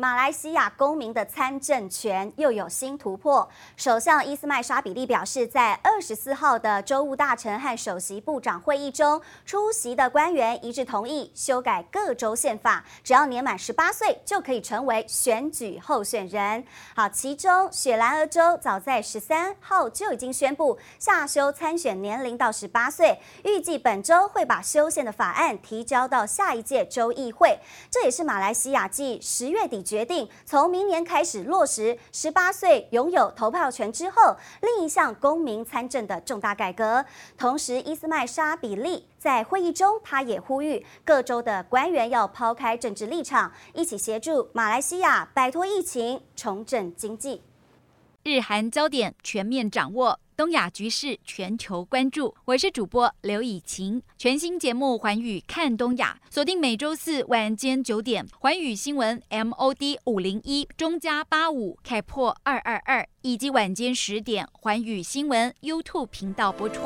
马来西亚公民的参政权又有新突破。首相伊斯迈沙比利表示，在二十四号的州务大臣和首席部长会议中，出席的官员一致同意修改各州宪法，只要年满十八岁就可以成为选举候选人。好，其中雪兰莪州早在十三号就已经宣布下修参选年龄到十八岁，预计本周会把修宪的法案提交到下一届州议会。这也是马来西亚继十月底。决定从明年开始落实十八岁拥有投票权之后，另一项公民参政的重大改革。同时，伊斯麦沙比利在会议中，他也呼吁各州的官员要抛开政治立场，一起协助马来西亚摆脱疫情，重振经济。日韩焦点全面掌握。东亚局势全球关注，我是主播刘以晴。全新节目《环宇看东亚》，锁定每周四晚间九点，环宇新闻 MOD 五零一中加八五开破二二二，以及晚间十点，环宇新闻 YouTube 频道播出。